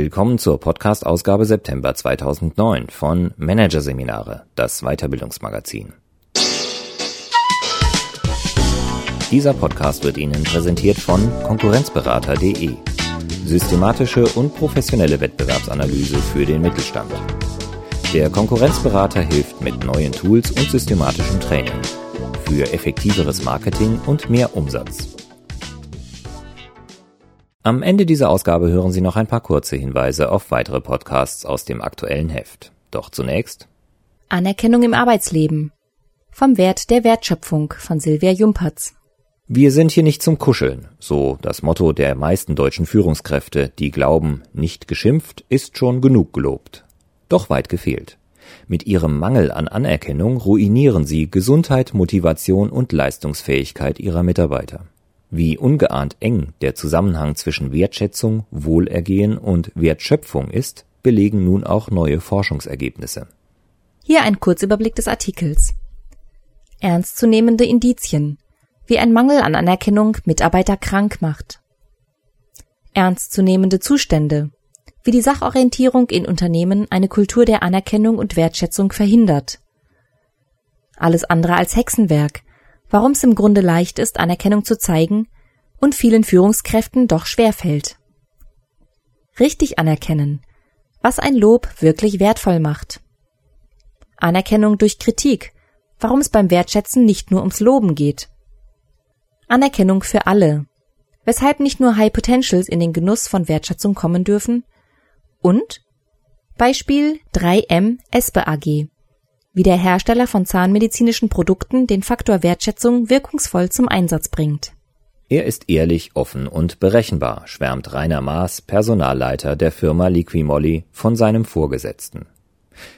Willkommen zur Podcast-Ausgabe September 2009 von Managerseminare, das Weiterbildungsmagazin. Dieser Podcast wird Ihnen präsentiert von Konkurrenzberater.de. Systematische und professionelle Wettbewerbsanalyse für den Mittelstand. Der Konkurrenzberater hilft mit neuen Tools und systematischem Training für effektiveres Marketing und mehr Umsatz. Am Ende dieser Ausgabe hören Sie noch ein paar kurze Hinweise auf weitere Podcasts aus dem aktuellen Heft. Doch zunächst Anerkennung im Arbeitsleben. Vom Wert der Wertschöpfung von Silvia Jumperz. Wir sind hier nicht zum Kuscheln, so das Motto der meisten deutschen Führungskräfte, die glauben, nicht geschimpft ist schon genug gelobt. Doch weit gefehlt. Mit ihrem Mangel an Anerkennung ruinieren sie Gesundheit, Motivation und Leistungsfähigkeit ihrer Mitarbeiter. Wie ungeahnt eng der Zusammenhang zwischen Wertschätzung, Wohlergehen und Wertschöpfung ist, belegen nun auch neue Forschungsergebnisse. Hier ein Kurzüberblick des Artikels. Ernstzunehmende Indizien, wie ein Mangel an Anerkennung Mitarbeiter krank macht. Ernstzunehmende Zustände, wie die Sachorientierung in Unternehmen eine Kultur der Anerkennung und Wertschätzung verhindert. Alles andere als Hexenwerk, warum es im Grunde leicht ist, Anerkennung zu zeigen und vielen Führungskräften doch schwer fällt. Richtig anerkennen, was ein Lob wirklich wertvoll macht. Anerkennung durch Kritik, warum es beim Wertschätzen nicht nur ums Loben geht. Anerkennung für alle, weshalb nicht nur High Potentials in den Genuss von Wertschätzung kommen dürfen. Und Beispiel 3M Espe AG, wie der Hersteller von zahnmedizinischen Produkten den Faktor Wertschätzung wirkungsvoll zum Einsatz bringt. Er ist ehrlich, offen und berechenbar, schwärmt Rainer Maas, Personalleiter der Firma Liquimolli, von seinem Vorgesetzten.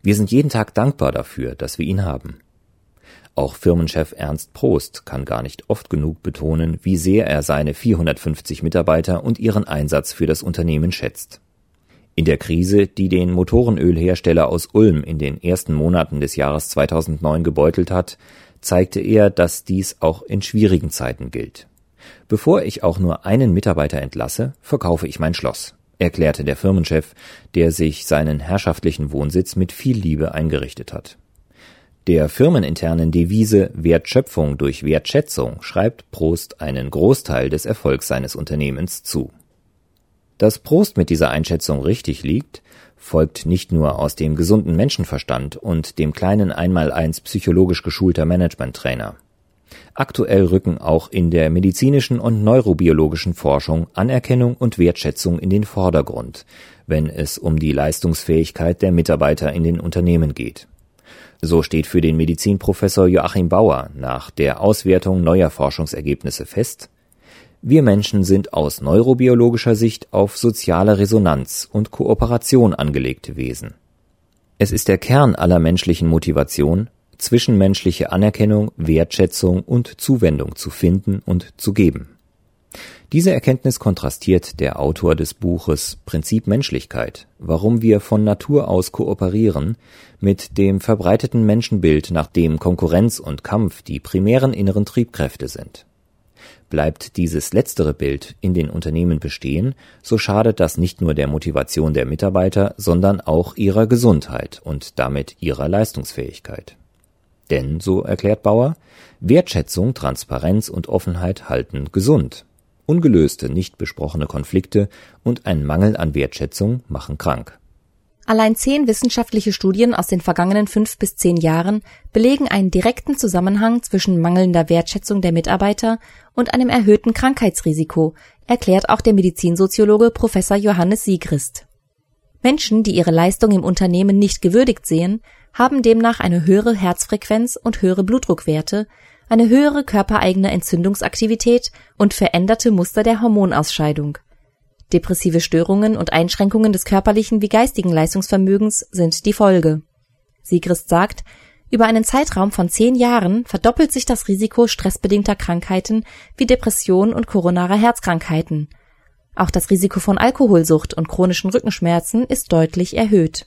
Wir sind jeden Tag dankbar dafür, dass wir ihn haben. Auch Firmenchef Ernst Prost kann gar nicht oft genug betonen, wie sehr er seine 450 Mitarbeiter und ihren Einsatz für das Unternehmen schätzt. In der Krise, die den Motorenölhersteller aus Ulm in den ersten Monaten des Jahres 2009 gebeutelt hat, zeigte er, dass dies auch in schwierigen Zeiten gilt. Bevor ich auch nur einen Mitarbeiter entlasse, verkaufe ich mein Schloss, erklärte der Firmenchef, der sich seinen herrschaftlichen Wohnsitz mit viel Liebe eingerichtet hat. Der firmeninternen Devise Wertschöpfung durch Wertschätzung schreibt Prost einen Großteil des Erfolgs seines Unternehmens zu. Dass Prost mit dieser Einschätzung richtig liegt, folgt nicht nur aus dem gesunden Menschenverstand und dem kleinen Einmaleins psychologisch geschulter Managementtrainer. Aktuell rücken auch in der medizinischen und neurobiologischen Forschung Anerkennung und Wertschätzung in den Vordergrund, wenn es um die Leistungsfähigkeit der Mitarbeiter in den Unternehmen geht. So steht für den Medizinprofessor Joachim Bauer nach der Auswertung neuer Forschungsergebnisse fest, wir Menschen sind aus neurobiologischer Sicht auf soziale Resonanz und Kooperation angelegte Wesen. Es ist der Kern aller menschlichen Motivation, zwischenmenschliche Anerkennung, Wertschätzung und Zuwendung zu finden und zu geben. Diese Erkenntnis kontrastiert der Autor des Buches Prinzip Menschlichkeit, warum wir von Natur aus kooperieren, mit dem verbreiteten Menschenbild, nach dem Konkurrenz und Kampf die primären inneren Triebkräfte sind. Bleibt dieses letztere Bild in den Unternehmen bestehen, so schadet das nicht nur der Motivation der Mitarbeiter, sondern auch ihrer Gesundheit und damit ihrer Leistungsfähigkeit. Denn, so erklärt Bauer, Wertschätzung, Transparenz und Offenheit halten gesund. Ungelöste, nicht besprochene Konflikte und ein Mangel an Wertschätzung machen krank. Allein zehn wissenschaftliche Studien aus den vergangenen fünf bis zehn Jahren belegen einen direkten Zusammenhang zwischen mangelnder Wertschätzung der Mitarbeiter und einem erhöhten Krankheitsrisiko, erklärt auch der Medizinsoziologe Professor Johannes Siegrist. Menschen, die ihre Leistung im Unternehmen nicht gewürdigt sehen, haben demnach eine höhere Herzfrequenz und höhere Blutdruckwerte, eine höhere körpereigene Entzündungsaktivität und veränderte Muster der Hormonausscheidung Depressive Störungen und Einschränkungen des körperlichen wie geistigen Leistungsvermögens sind die Folge. Siegrist sagt, über einen Zeitraum von zehn Jahren verdoppelt sich das Risiko stressbedingter Krankheiten wie Depression und koronarer Herzkrankheiten. Auch das Risiko von Alkoholsucht und chronischen Rückenschmerzen ist deutlich erhöht.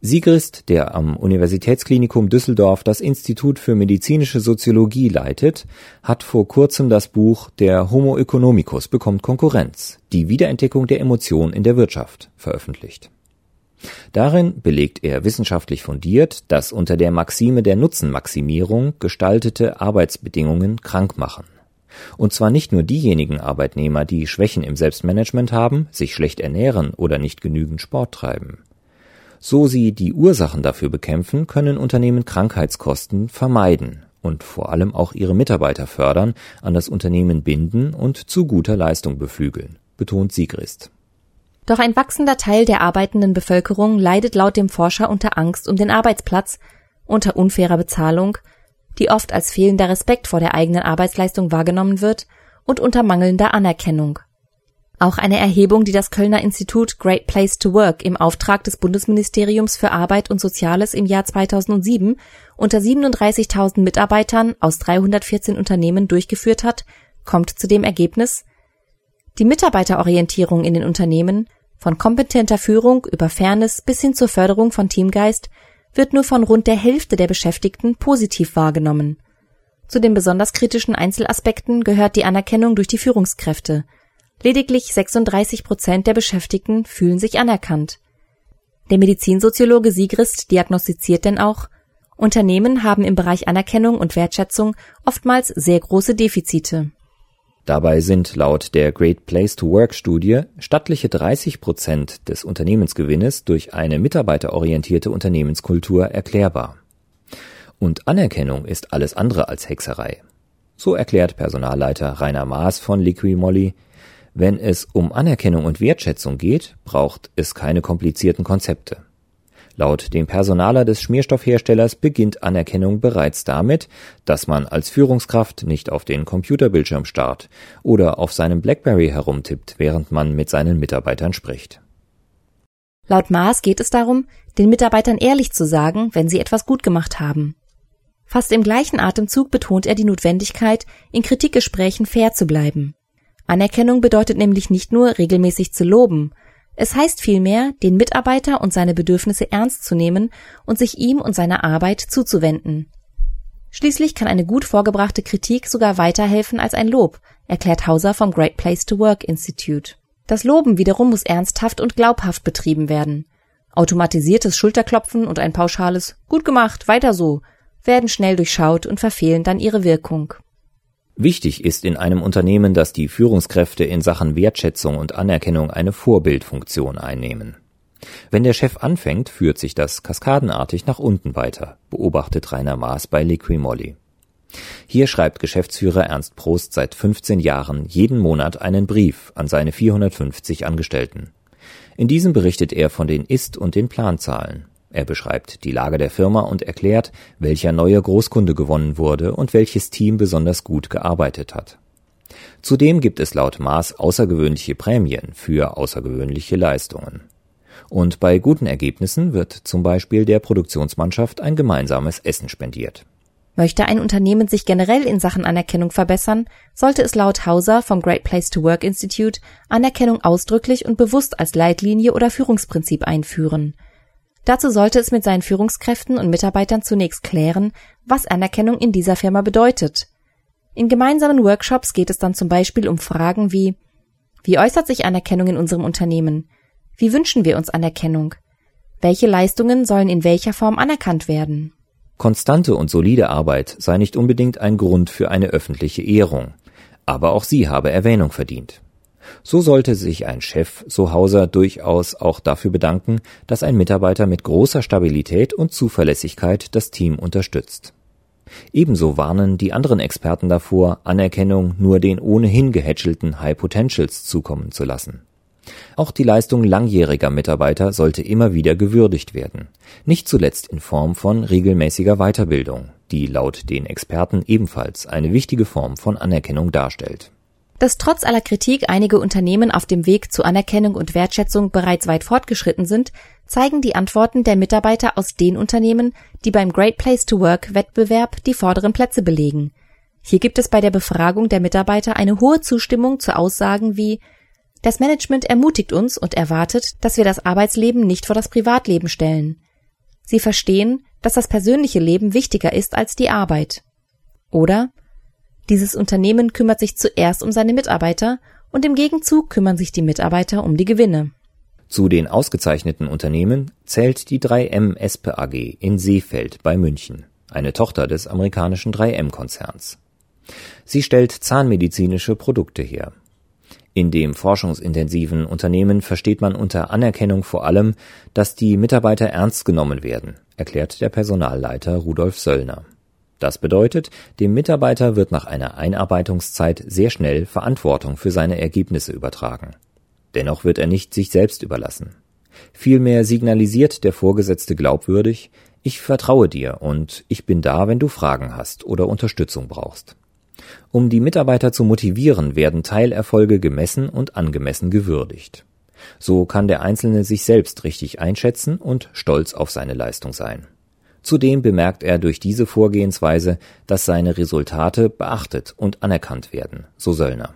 Sigrist, der am Universitätsklinikum Düsseldorf das Institut für medizinische Soziologie leitet, hat vor kurzem das Buch Der Homo economicus bekommt Konkurrenz. Die Wiederentdeckung der Emotion in der Wirtschaft veröffentlicht. Darin belegt er wissenschaftlich fundiert, dass unter der Maxime der Nutzenmaximierung gestaltete Arbeitsbedingungen krank machen. Und zwar nicht nur diejenigen Arbeitnehmer, die Schwächen im Selbstmanagement haben, sich schlecht ernähren oder nicht genügend Sport treiben. So sie die Ursachen dafür bekämpfen, können Unternehmen Krankheitskosten vermeiden und vor allem auch ihre Mitarbeiter fördern, an das Unternehmen binden und zu guter Leistung beflügeln, betont Sigrist. Doch ein wachsender Teil der arbeitenden Bevölkerung leidet laut dem Forscher unter Angst um den Arbeitsplatz, unter unfairer Bezahlung, die oft als fehlender Respekt vor der eigenen Arbeitsleistung wahrgenommen wird, und unter mangelnder Anerkennung. Auch eine Erhebung, die das Kölner Institut Great Place to Work im Auftrag des Bundesministeriums für Arbeit und Soziales im Jahr 2007 unter 37.000 Mitarbeitern aus 314 Unternehmen durchgeführt hat, kommt zu dem Ergebnis, die Mitarbeiterorientierung in den Unternehmen, von kompetenter Führung über Fairness bis hin zur Förderung von Teamgeist, wird nur von rund der Hälfte der Beschäftigten positiv wahrgenommen. Zu den besonders kritischen Einzelaspekten gehört die Anerkennung durch die Führungskräfte – Lediglich 36 Prozent der Beschäftigten fühlen sich anerkannt. Der Medizinsoziologe Sigrist diagnostiziert denn auch, Unternehmen haben im Bereich Anerkennung und Wertschätzung oftmals sehr große Defizite. Dabei sind laut der Great Place to Work Studie stattliche 30 Prozent des Unternehmensgewinnes durch eine mitarbeiterorientierte Unternehmenskultur erklärbar. Und Anerkennung ist alles andere als Hexerei. So erklärt Personalleiter Rainer Maas von Liquimolli, wenn es um Anerkennung und Wertschätzung geht, braucht es keine komplizierten Konzepte. Laut dem Personaler des Schmierstoffherstellers beginnt Anerkennung bereits damit, dass man als Führungskraft nicht auf den Computerbildschirm starrt oder auf seinem Blackberry herumtippt, während man mit seinen Mitarbeitern spricht. Laut Maas geht es darum, den Mitarbeitern ehrlich zu sagen, wenn sie etwas gut gemacht haben. Fast im gleichen Atemzug betont er die Notwendigkeit, in Kritikgesprächen fair zu bleiben. Anerkennung bedeutet nämlich nicht nur regelmäßig zu loben, es heißt vielmehr, den Mitarbeiter und seine Bedürfnisse ernst zu nehmen und sich ihm und seiner Arbeit zuzuwenden. Schließlich kann eine gut vorgebrachte Kritik sogar weiterhelfen als ein Lob, erklärt Hauser vom Great Place to Work Institute. Das Loben wiederum muss ernsthaft und glaubhaft betrieben werden. Automatisiertes Schulterklopfen und ein pauschales Gut gemacht, weiter so werden schnell durchschaut und verfehlen dann ihre Wirkung. Wichtig ist in einem Unternehmen, dass die Führungskräfte in Sachen Wertschätzung und Anerkennung eine Vorbildfunktion einnehmen. Wenn der Chef anfängt, führt sich das kaskadenartig nach unten weiter, beobachtet Rainer Maas bei Liquimolli. Hier schreibt Geschäftsführer Ernst Prost seit 15 Jahren jeden Monat einen Brief an seine 450 Angestellten. In diesem berichtet er von den Ist- und den Planzahlen. Er beschreibt die Lage der Firma und erklärt, welcher neue Großkunde gewonnen wurde und welches Team besonders gut gearbeitet hat. Zudem gibt es laut Maß außergewöhnliche Prämien für außergewöhnliche Leistungen. Und bei guten Ergebnissen wird zum Beispiel der Produktionsmannschaft ein gemeinsames Essen spendiert. Möchte ein Unternehmen sich generell in Sachen Anerkennung verbessern, sollte es laut Hauser vom Great Place to Work Institute Anerkennung ausdrücklich und bewusst als Leitlinie oder Führungsprinzip einführen – Dazu sollte es mit seinen Führungskräften und Mitarbeitern zunächst klären, was Anerkennung in dieser Firma bedeutet. In gemeinsamen Workshops geht es dann zum Beispiel um Fragen wie Wie äußert sich Anerkennung in unserem Unternehmen? Wie wünschen wir uns Anerkennung? Welche Leistungen sollen in welcher Form anerkannt werden? Konstante und solide Arbeit sei nicht unbedingt ein Grund für eine öffentliche Ehrung, aber auch sie habe Erwähnung verdient. So sollte sich ein Chef, so Hauser, durchaus auch dafür bedanken, dass ein Mitarbeiter mit großer Stabilität und Zuverlässigkeit das Team unterstützt. Ebenso warnen die anderen Experten davor, Anerkennung nur den ohnehin gehätschelten High Potentials zukommen zu lassen. Auch die Leistung langjähriger Mitarbeiter sollte immer wieder gewürdigt werden, nicht zuletzt in Form von regelmäßiger Weiterbildung, die laut den Experten ebenfalls eine wichtige Form von Anerkennung darstellt. Dass trotz aller Kritik einige Unternehmen auf dem Weg zu Anerkennung und Wertschätzung bereits weit fortgeschritten sind, zeigen die Antworten der Mitarbeiter aus den Unternehmen, die beim Great Place to Work Wettbewerb die vorderen Plätze belegen. Hier gibt es bei der Befragung der Mitarbeiter eine hohe Zustimmung zu Aussagen wie Das Management ermutigt uns und erwartet, dass wir das Arbeitsleben nicht vor das Privatleben stellen. Sie verstehen, dass das persönliche Leben wichtiger ist als die Arbeit. Oder dieses Unternehmen kümmert sich zuerst um seine Mitarbeiter und im Gegenzug kümmern sich die Mitarbeiter um die Gewinne. Zu den ausgezeichneten Unternehmen zählt die 3M Espe AG in Seefeld bei München, eine Tochter des amerikanischen 3M-Konzerns. Sie stellt zahnmedizinische Produkte her. In dem forschungsintensiven Unternehmen versteht man unter Anerkennung vor allem, dass die Mitarbeiter ernst genommen werden, erklärt der Personalleiter Rudolf Söllner. Das bedeutet, dem Mitarbeiter wird nach einer Einarbeitungszeit sehr schnell Verantwortung für seine Ergebnisse übertragen. Dennoch wird er nicht sich selbst überlassen. Vielmehr signalisiert der Vorgesetzte glaubwürdig, ich vertraue dir und ich bin da, wenn du Fragen hast oder Unterstützung brauchst. Um die Mitarbeiter zu motivieren, werden Teilerfolge gemessen und angemessen gewürdigt. So kann der Einzelne sich selbst richtig einschätzen und stolz auf seine Leistung sein. Zudem bemerkt er durch diese Vorgehensweise, dass seine Resultate beachtet und anerkannt werden, so Söllner.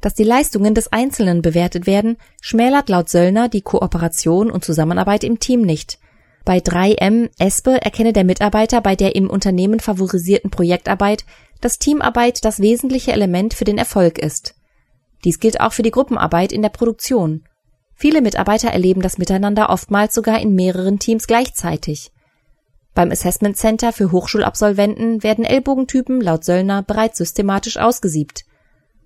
Dass die Leistungen des Einzelnen bewertet werden, schmälert laut Söllner die Kooperation und Zusammenarbeit im Team nicht. Bei 3M Espe erkenne der Mitarbeiter bei der im Unternehmen favorisierten Projektarbeit, dass Teamarbeit das wesentliche Element für den Erfolg ist. Dies gilt auch für die Gruppenarbeit in der Produktion. Viele Mitarbeiter erleben das Miteinander oftmals sogar in mehreren Teams gleichzeitig. Beim Assessment Center für Hochschulabsolventen werden Ellbogentypen laut Söllner bereits systematisch ausgesiebt.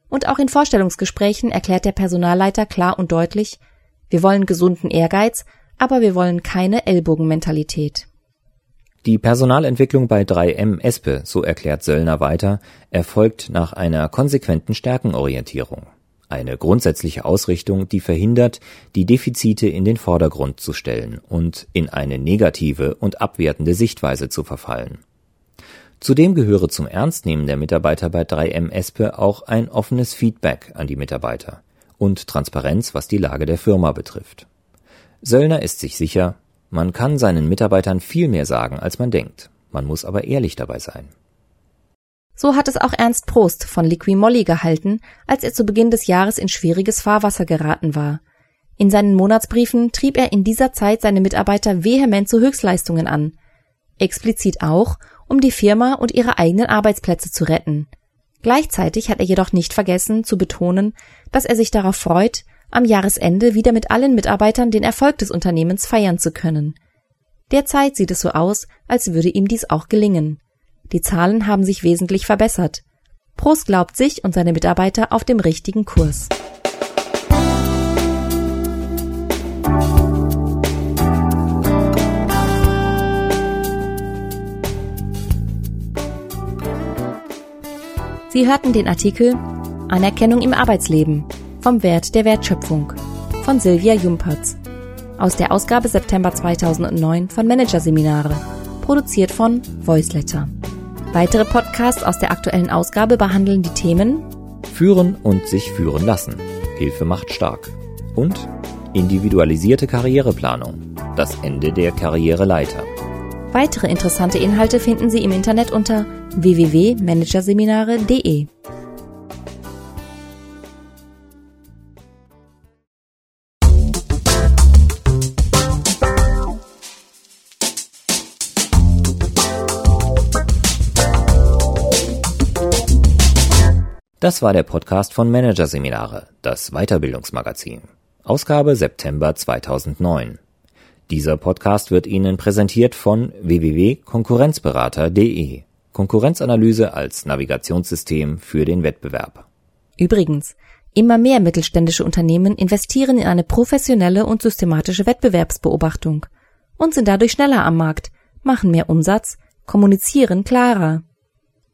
Und auch in Vorstellungsgesprächen erklärt der Personalleiter klar und deutlich, wir wollen gesunden Ehrgeiz, aber wir wollen keine Ellbogenmentalität. Die Personalentwicklung bei 3M Espe, so erklärt Söllner weiter, erfolgt nach einer konsequenten Stärkenorientierung eine grundsätzliche Ausrichtung, die verhindert, die Defizite in den Vordergrund zu stellen und in eine negative und abwertende Sichtweise zu verfallen. Zudem gehöre zum Ernstnehmen der Mitarbeiter bei 3M Espe auch ein offenes Feedback an die Mitarbeiter und Transparenz, was die Lage der Firma betrifft. Söllner ist sich sicher, man kann seinen Mitarbeitern viel mehr sagen, als man denkt. Man muss aber ehrlich dabei sein. So hat es auch Ernst Prost von Liqui Moly gehalten, als er zu Beginn des Jahres in schwieriges Fahrwasser geraten war. In seinen Monatsbriefen trieb er in dieser Zeit seine Mitarbeiter vehement zu Höchstleistungen an. Explizit auch, um die Firma und ihre eigenen Arbeitsplätze zu retten. Gleichzeitig hat er jedoch nicht vergessen zu betonen, dass er sich darauf freut, am Jahresende wieder mit allen Mitarbeitern den Erfolg des Unternehmens feiern zu können. Derzeit sieht es so aus, als würde ihm dies auch gelingen. Die Zahlen haben sich wesentlich verbessert. Prost glaubt sich und seine Mitarbeiter auf dem richtigen Kurs. Sie hörten den Artikel Anerkennung im Arbeitsleben vom Wert der Wertschöpfung von Silvia Jumpertz aus der Ausgabe September 2009 von Managerseminare, produziert von Voiceletter. Weitere Podcasts aus der aktuellen Ausgabe behandeln die Themen Führen und sich führen lassen. Hilfe macht stark. Und individualisierte Karriereplanung. Das Ende der Karriereleiter. Weitere interessante Inhalte finden Sie im Internet unter www.managerseminare.de. Das war der Podcast von Managerseminare, das Weiterbildungsmagazin. Ausgabe September 2009. Dieser Podcast wird Ihnen präsentiert von www.konkurrenzberater.de. Konkurrenzanalyse als Navigationssystem für den Wettbewerb. Übrigens, immer mehr mittelständische Unternehmen investieren in eine professionelle und systematische Wettbewerbsbeobachtung und sind dadurch schneller am Markt, machen mehr Umsatz, kommunizieren klarer.